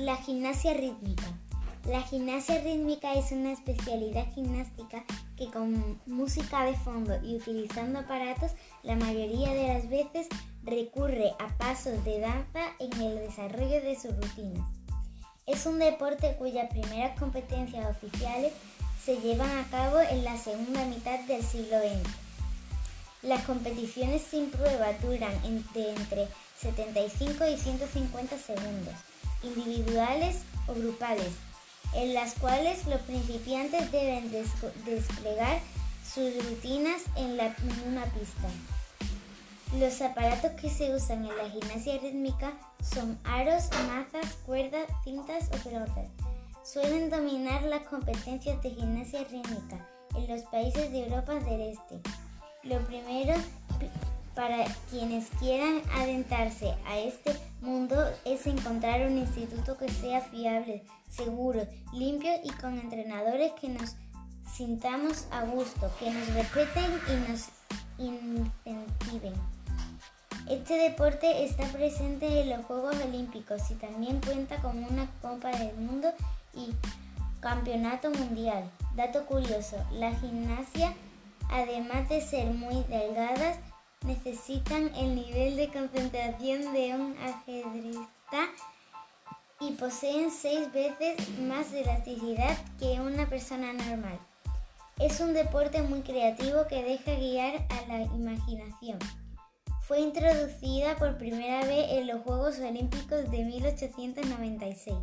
La gimnasia rítmica. La gimnasia rítmica es una especialidad gimnástica que con música de fondo y utilizando aparatos la mayoría de las veces recurre a pasos de danza en el desarrollo de sus rutinas. Es un deporte cuyas primeras competencias oficiales se llevan a cabo en la segunda mitad del siglo XX. Las competiciones sin prueba duran entre 75 y 150 segundos, individuales o grupales, en las cuales los principiantes deben desplegar sus rutinas en, la, una pista. Los aparatos que se usan en la gimnasia rítmica son aros, mazas, cuerdas, cintas o pelotas. Suelen dominar las competencias de gimnasia rítmica en los países de Europa del Este. Lo primero para quienes quieran adentrarse a este mundo es encontrar un instituto que sea fiable, seguro, limpio y con entrenadores que nos sintamos a gusto, que nos respeten y nos incentiven. Este deporte está presente en los Juegos Olímpicos y también cuenta con una Copa del Mundo y Campeonato Mundial. Dato curioso, la gimnasia, además de ser muy delgadas, necesitan el nivel de concentración de un ajedrecista y poseen seis veces más elasticidad que una persona normal. Es un deporte muy creativo que deja guiar a la imaginación. Fue introducida por primera vez en los Juegos Olímpicos de 1896.